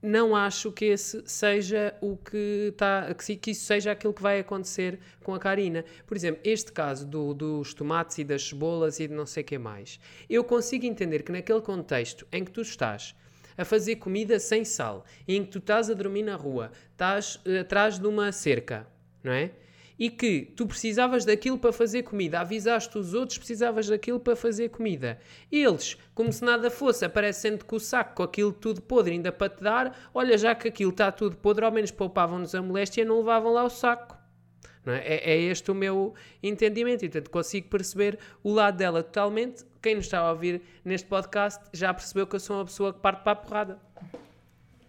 Não acho que esse seja o que está, que isso seja aquilo que vai acontecer com a Karina. Por exemplo, este caso do, dos tomates e das cebolas e de não sei o que mais. Eu consigo entender que naquele contexto em que tu estás a fazer comida sem sal, em que tu estás a dormir na rua, estás uh, atrás de uma cerca, não é? E que tu precisavas daquilo para fazer comida, avisaste os outros precisavas daquilo para fazer comida. Eles, como se nada fosse, aparecendo com o saco com aquilo tudo podre ainda para te dar, olha, já que aquilo está tudo podre, ao menos poupavam-nos a moléstia e não levavam lá o saco. É? É, é? este o meu entendimento e, portanto, consigo perceber o lado dela totalmente. Quem nos está a ouvir neste podcast já percebeu que eu sou uma pessoa que parte para a porrada.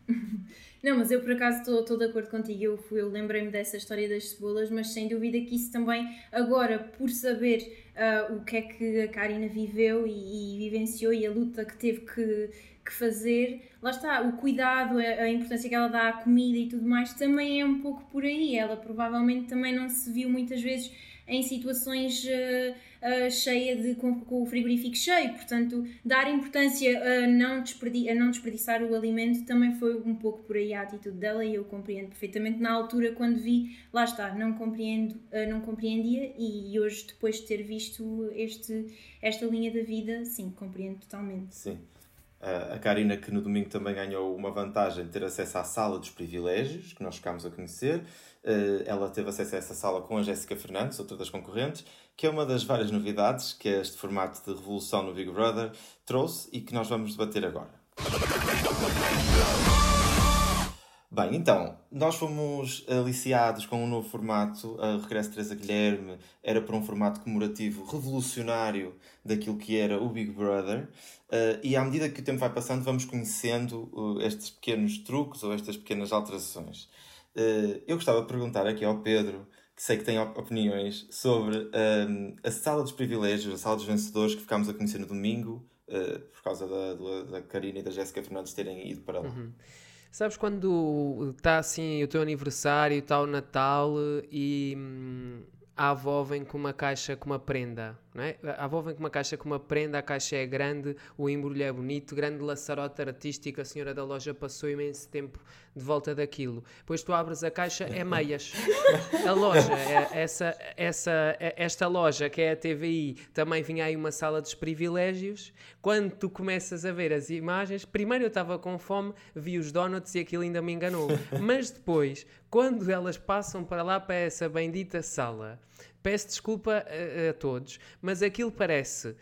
Não, mas eu por acaso estou de acordo contigo. Eu, eu lembrei-me dessa história das cebolas, mas sem dúvida que isso também, agora, por saber uh, o que é que a Karina viveu e, e, vivenciou e a luta que teve que, que fazer, lá está, o cuidado, a, importância que ela dá à comida e tudo mais, também é um pouco por aí. Ela provavelmente também não se viu muitas vezes em situações uh, uh, cheia de, com, com, o frigorífico cheio, portanto, dar importância a não, desperdi a não desperdiçar o alimento também foi um pouco por aí a atitude dela e eu compreendo perfeitamente. Na altura, quando vi, lá está, não, compreendo, uh, não compreendia e hoje, depois de ter visto este, esta linha da vida, sim, compreendo totalmente. Sim. A Karina, que no domingo também ganhou uma vantagem de ter acesso à sala dos privilégios, que nós ficámos a conhecer. Ela teve acesso a essa sala com a Jéssica Fernandes, outra das concorrentes, que é uma das várias novidades que este formato de revolução no Big Brother trouxe e que nós vamos debater agora. Bem, então, nós fomos aliciados com um novo formato, a Regresso de Teresa Guilherme era para um formato comemorativo revolucionário daquilo que era o Big Brother, uh, e à medida que o tempo vai passando vamos conhecendo uh, estes pequenos truques ou estas pequenas alterações. Uh, eu gostava de perguntar aqui ao Pedro que sei que tem opiniões sobre um, a sala dos privilégios, a sala dos vencedores que ficámos a conhecer no domingo, por causa da, da, da Karina e da Jéssica Fernandes terem ido para lá. Uhum. Sabes quando está assim o teu aniversário, está o Natal e hum, a avó vem com uma caixa com uma prenda, não é? Vem com uma caixa com uma prenda, a caixa é grande, o embrulho é bonito, grande laçarote artístico, a senhora da loja passou imenso tempo de volta daquilo. Depois tu abres a caixa, é meias. A loja, é, essa, essa, é, esta loja que é a TVI, também vinha aí uma sala dos privilégios. Quando tu começas a ver as imagens, primeiro eu estava com fome, vi os donuts e aquilo ainda me enganou. Mas depois, quando elas passam para lá, para essa bendita sala, Peço desculpa a, a, todos, mas aquilo parece uh,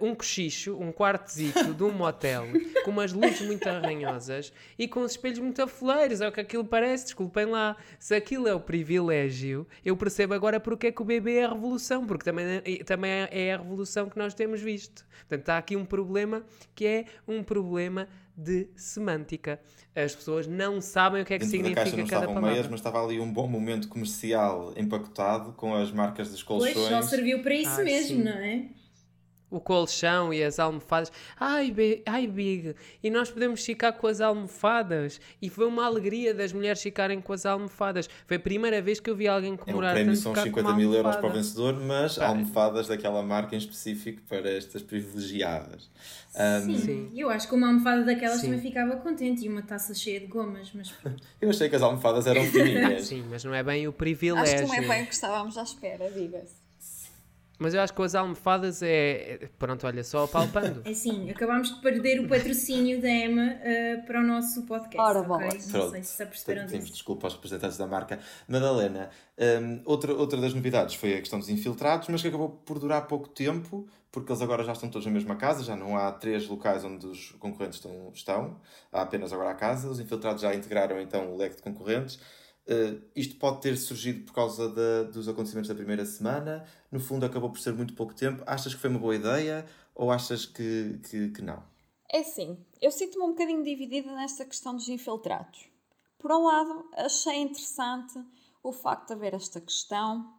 um cochicho, um quartozito de um motel, com umas luzes muito arranhosas e com os espelhos muito afoleiros. É o que aquilo parece, desculpem lá. Se aquilo é o privilégio, eu percebo agora porque é que o bebê é a revolução, porque também é, também é a revolução que nós temos visto. Portanto, está aqui um problema que é um problema de semântica. As pessoas não sabem o que é que Dentro significa da caixa não cada estavam palavra. Meias, mas estava ali um bom momento comercial empacotado com as marcas dos colchões. Pois, só serviu para isso ah, mesmo, sim. não é? O colchão e as almofadas. Ai, be, ai, Big, e nós podemos ficar com as almofadas. E foi uma alegria das mulheres ficarem com as almofadas. Foi a primeira vez que eu vi alguém comemorar. É, o prémio são ficar com 50 uma mil euros para o vencedor, mas Pá. almofadas daquela marca em específico para estas privilegiadas. Um, Sim. Eu acho que uma almofada daquelas Sim. também ficava contente e uma taça cheia de gomas, mas. Eu achei que as almofadas eram fininhas. Sim, mas não é bem o Acho privilégio. que não é bem o que estávamos à espera, diga-se. Mas eu acho que com as almofadas é. é- Pronto, olha, só apalpando. É assim, acabámos de perder o patrocínio da Emma eh, para o nosso podcast. Ora, ok? bolas. Não sei se se aperceberam Pedimos disso. desculpa aos representantes da marca. Madalena, hum, outra, outra das novidades foi a questão dos infiltrados, mas que acabou por durar pouco tempo, porque eles agora já estão todos na mesma casa, já não há três locais onde os concorrentes estão, estão há apenas agora a casa. Os infiltrados já integraram então o leque de concorrentes. Uh, isto pode ter surgido por causa dos acontecimentos da primeira semana. No fundo, acabou por ser muito pouco tempo. Achas que foi uma boa ideia ou achas que, que, que não? É assim, eu sinto-me um bocadinho dividida nesta questão dos infiltrados. Por um lado, achei interessante o facto de haver esta questão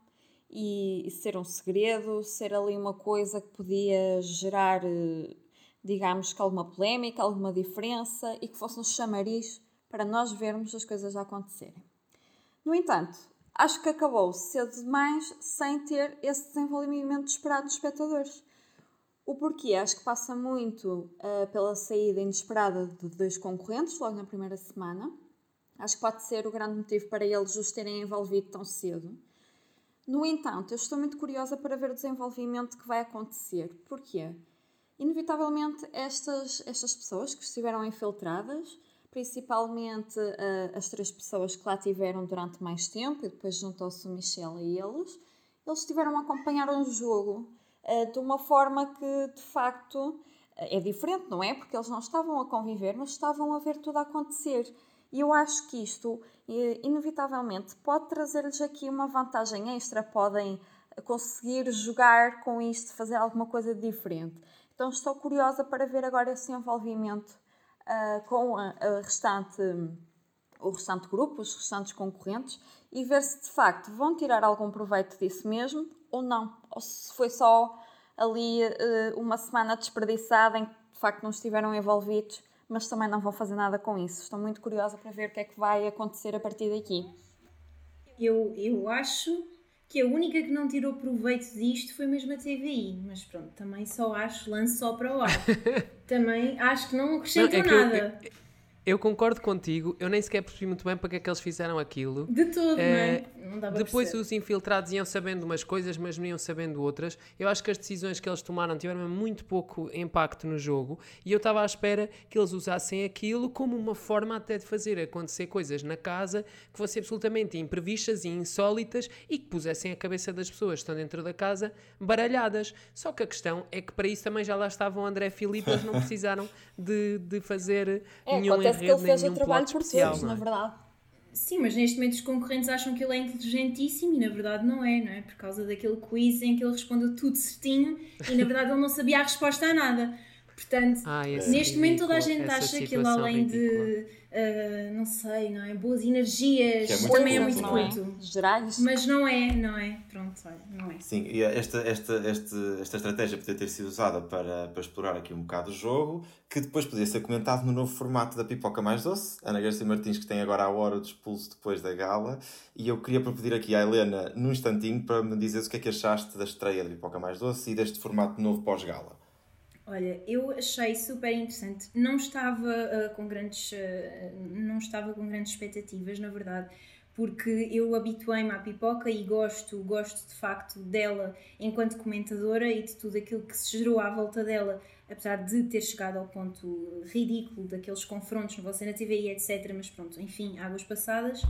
e, e ser um segredo, ser ali uma coisa que podia gerar, eh, digamos, que alguma polémica, alguma diferença e que fosse um chamariz para nós vermos as coisas a acontecerem. No entanto, acho que acabou cedo demais sem ter esse desenvolvimento esperado dos espectadores. O porquê acho que passa muito ah, pela saída inesperada de dois concorrentes logo na primeira semana. Acho que pode ser o grande motivo para eles os terem envolvido tão cedo. No entanto, eu estou muito curiosa para ver o desenvolvimento que vai acontecer. Porquê? Inevitavelmente, estas, estas pessoas que estiveram infiltradas, principalmente ah, as três pessoas que lá tiveram durante mais tempo, e depois juntou-se o Michel a eles, eles estiveram a acompanhar um jogo ah, de uma forma que, de facto, é diferente, não é? Porque eles não estavam a conviver, mas estavam a ver tudo acontecer. E eu acho que isto, eh, inevitavelmente, pode trazer-lhes aqui uma vantagem extra, podem conseguir jogar com isto, fazer alguma coisa diferente. Então estou curiosa para ver agora esse envolvimento ah, com a, a restante, o restante grupo, os restantes concorrentes, e ver se de facto vão tirar algum proveito disso mesmo ou não. Ou se foi só ali eh, uma semana desperdiçada em que de facto não estiveram envolvidos, mas também não vão fazer nada com isso. Estou muito curiosa para ver o que é que vai acontecer a partir daqui. Eu, eu acho que a única que não tirou proveito disto foi mesmo a TVI, mas pronto, também só acho, lance só para o ar. também acho que não acrescentou é que eu- nada. Eu concordo contigo, eu nem sequer percebi muito bem para que é que eles fizeram aquilo. De todo, Eh, não é? Não dá para Depois perceber. os infiltrados iam sabendo umas coisas, mas não iam sabendo outras. Eu acho que as decisões que eles tomaram tiveram muito pouco impacto no jogo e eu estava à espera que eles usassem aquilo como uma forma até de fazer acontecer coisas na casa que fossem absolutamente imprevistas e insólitas e que pusessem a cabeça das pessoas que estão dentro da casa baralhadas. Só que a questão é que para isso também já lá estavam André Filipe, eles não precisaram de, de fazer É, nenhum acontece que ele fez o trabalho por especial. todos, não na é? verdade. Sim, mas neste momento os concorrentes acham que ele é inteligentíssimo e na verdade não é, não é? Por causa daquele quiz em que ele respondeu tudo certinho e na verdade ele não sabia a resposta a nada. Portanto, Ah, neste momento toda a ridículo, gente essa acha que ele além ridícula. de, ah, não sei, não é? Boas energias, é muito também é muito não é? culto. Gerais. Mas não é, não é? Pronto, olha, não é. Sim, e esta, esta, esta, esta estratégia podia ter sido usada para, para explorar aqui um bocado o jogo, que depois podia ser comentado no novo formato da Pipoca Mais Doce. Ana Garcia Martins, que tem agora a hora do expulso depois da gala. E eu queria pedir aqui à Helena, num instantinho, para me dizeres o que é que achaste da estreia da Pipoca Mais Doce e deste formato novo pós-gala. Olha, eu achei super interessante. Não estava ah, com grandes, ah, não estava com grandes expectativas, na verdade, porque eu habituei-me à pipoca e gosto, gosto de facto dela enquanto comentadora e de tudo aquilo que se gerou à volta dela, apesar de ter chegado ao ponto ridículo daqueles confrontos no Você na TV e etc. Mas pronto, enfim, águas passadas.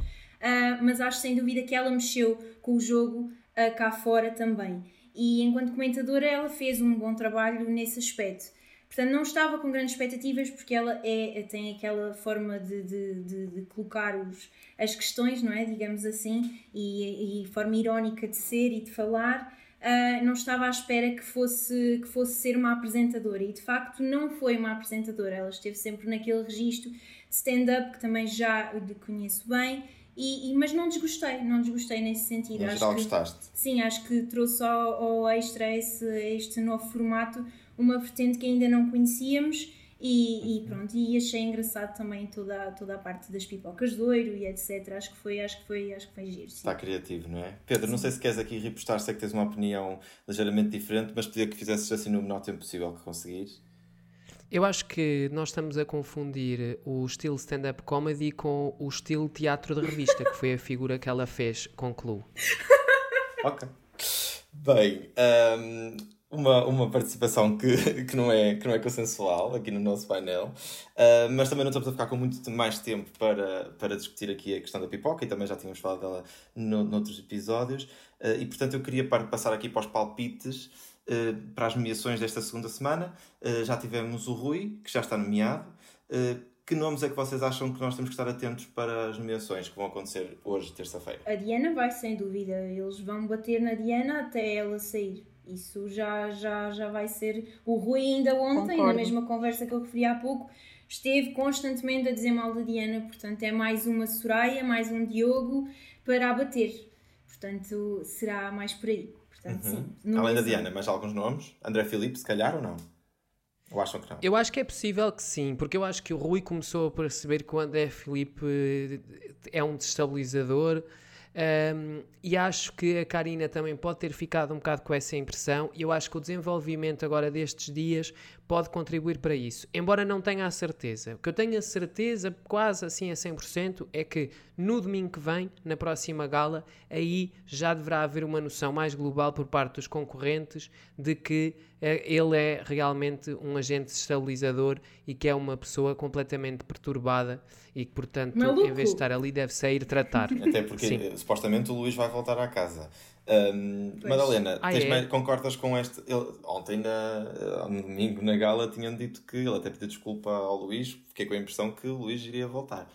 Ah, mas acho sem dúvida que ela mexeu com o jogo ah, cá fora também. E enquanto comentadora, ela fez um bom trabalho nesse aspecto. Portanto, não estava com grandes expectativas porque ela é, tem aquela forma de, de, de, de colocar os, as questões, não é? Digamos assim, e, e forma irónica de ser e de falar. Ah, não estava à espera que fosse, que fosse ser uma apresentadora e de facto não foi uma apresentadora. Ela esteve sempre naquele registro de stand-up que também já conheço bem E, e, mas não desgostei, não desgostei nesse sentido. Em acho geral que, gostaste? Sim, acho que trouxe ao, ao extra esse, este novo formato uma vertente que ainda não conhecíamos e, e, pronto, e achei engraçado também toda, toda a parte das pipocas de ouro e etc. Acho que foi, acho que foi, acho que foi giro. Sim. Está criativo, não é? Pedro, não sei se queres aqui repostar, sei que tens uma opinião ligeiramente diferente, mas pedia que fizesses assim no menor tempo possível que conseguires. Eu acho que nós estamos a confundir o estilo stand-up comedy com o estilo teatro de revista, que foi a figura que ela fez com Clue. ok. Bem, um, uma, uma participação que, que, não é, que não é consensual aqui no nosso painel, uh, mas também não estamos a ficar com muito mais tempo para, para discutir aqui a questão da pipoca e também já tínhamos falado dela no, noutros episódios, uh, e portanto eu queria passar aqui para os palpites uh, para as nomeações desta segunda semana. já tivemos o Rui, que já está nomeado. que nomes é que vocês acham que nós temos que estar atentos para as nomeações que vão acontecer hoje, terça-feira? A Diana vai, sem dúvida. Eles vão bater na Diana até ela sair. Isso já, já, já vai ser. O Rui, ainda ontem, Concordo. na mesma conversa que eu referi há pouco, esteve constantemente a dizer mal da Diana. Portanto, é mais uma Soraya, mais um Diogo para abater. Portanto, será mais por aí. Portanto, uhum. sim. Além da Diana, mas alguns nomes? André Filipe, se calhar ou não? Ou acham que não? Eu acho que é possível que sim, porque eu acho que o Rui começou a perceber que o André Filipe é um destabilizador um, e acho que a Karina também pode ter ficado um bocado com essa impressão, e eu acho que o desenvolvimento agora destes dias pode contribuir para isso, embora não tenha a certeza. O que eu tenho a certeza, quase assim a 100%, é que no domingo que vem, na próxima gala, aí já deverá haver uma noção mais global por parte dos concorrentes de que uh, ele é realmente um agente estabilizador e que é uma pessoa completamente perturbada e que, portanto, Maluco. em vez de estar ali, deve sair tratar. Até porque Sim. Eh, supostamente o Luís vai voltar à casa. Um, Madalena, ah, é? mais, concordas com este? Ele, ontem, na, no domingo, na gala, tinham dito que ele até pediu desculpa ao Luís. Fiquei com a impressão que o Luís iria voltar.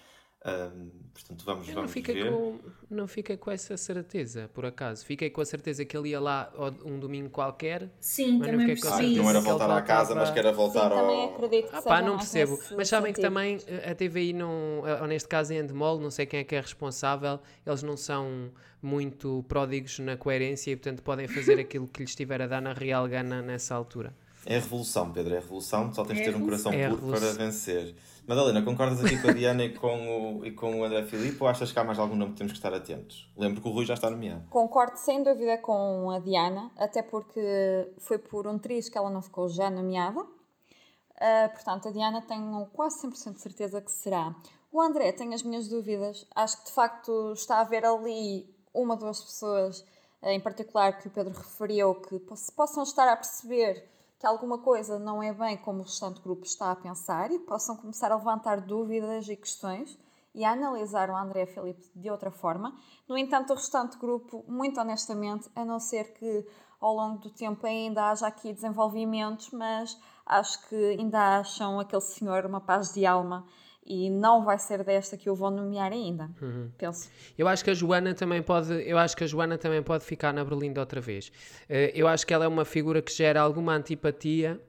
Um, portanto, vamos, Eu vamos não fiquei ver. Com, não fiquei com essa certeza, por acaso. Fiquei com a certeza que ele ia lá um domingo qualquer. Sim, mas também não fiquei com a não era voltar à casa, mas que era voltar Sim, ao... também acredito que ah, pá, não percebo. Mas sabem que também a TVI não, ou neste caso em Endemol, não sei quem é que é responsável, eles não são muito pródigos na coerência e portanto podem fazer aquilo que lhes estiver a dar na real gana nessa altura. É a revolução, Pedro, é a revolução, só tens de ter um coração é puro para vencer. Madalena, concordas aqui com a Diana e com o, e com o André Filipe ou achas que há mais algum nome que temos que estar atentos? Lembro que o Rui já está nomeado. Concordo sem dúvida com a Diana, até porque foi por um triz que ela não ficou já nomeada. Uh, portanto, a Diana tenho quase 100% de certeza que será. O André, tenho as minhas dúvidas. Acho que de facto está a haver ali uma, duas pessoas em particular que o Pedro referiu que possam estar a perceber que alguma coisa não é bem como o restante grupo está a pensar e possam começar a levantar dúvidas e questões e a analisar o André Felipe de outra forma. No entanto, o restante grupo, muito honestamente, a não ser que ao longo do tempo ainda haja aqui desenvolvimentos, mas acho que ainda acham aquele senhor uma paz de alma e não vai ser desta que eu vou nomear ainda. Uhum. Penso. Eu acho que a Joana também pode, eu acho que a Joana também pode ficar na Berlinda outra vez. Uh, eu acho que ela é uma figura que gera alguma antipatia.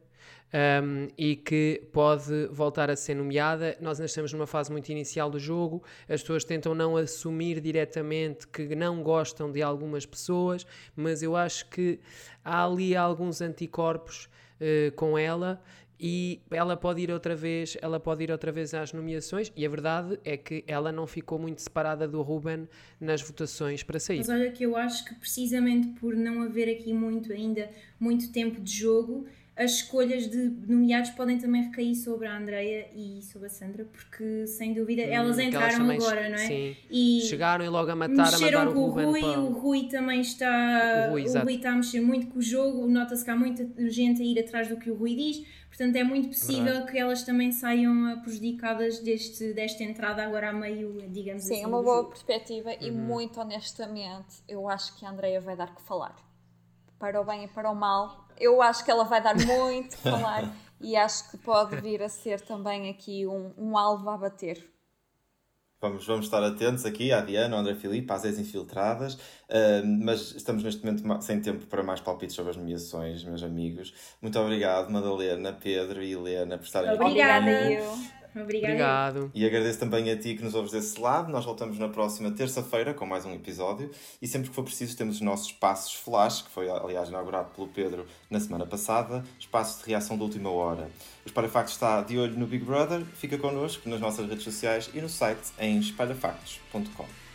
Um, e que pode voltar a ser nomeada. Nós ainda estamos numa fase muito inicial do jogo, as pessoas tentam não assumir diretamente que não gostam de algumas pessoas, mas eu acho que há ali alguns anticorpos uh, com ela e ela pode ir outra vez, ela pode ir outra vez às nomeações e a verdade é que ela não ficou muito separada do Ruben nas votações para sair. Mas olha que eu acho que precisamente por não haver aqui muito ainda muito tempo de jogo, as escolhas de nomeados podem também recair sobre a Andreia e sobre a Sandra, porque sem dúvida hum, elas entraram elas agora, não é? Sim. E Chegaram e logo a matar, a matar com o Rui. Para... O Rui também está. O Rui, o Rui está a mexer muito com o jogo, nota-se que há muita gente a ir atrás do que o Rui diz. Portanto, é muito possível Verdade. que elas também saiam prejudicadas deste, desta entrada agora a meio, digamos Sim, assim. Sim, é uma boa jogo. perspectiva uhum. e muito honestamente eu acho que a Andreia vai dar que falar. Para o bem e para o mal, eu acho que ela vai dar muito que falar e acho que pode vir a ser também aqui um, um alvo a bater. Vamos, vamos estar atentos aqui à Diana, ao André Filipe, às ex-infiltradas, uh, mas estamos neste momento sem tempo para mais palpites sobre as nomeações, meus amigos. Muito obrigado, Madalena, Pedro e Helena, por estarem aqui. Obrigada. Obrigada. Obrigado. E agradeço também a ti que nos ouves desse lado. Nós voltamos na próxima terça-feira com mais um episódio. E sempre que for preciso, temos os nossos espaços flash, que foi, aliás, inaugurado pelo Pedro na semana passada espaços de reação da última hora. O Espalhafactos está de olho no Big Brother. Fica connosco nas nossas redes sociais e no site em espalhafactos.com.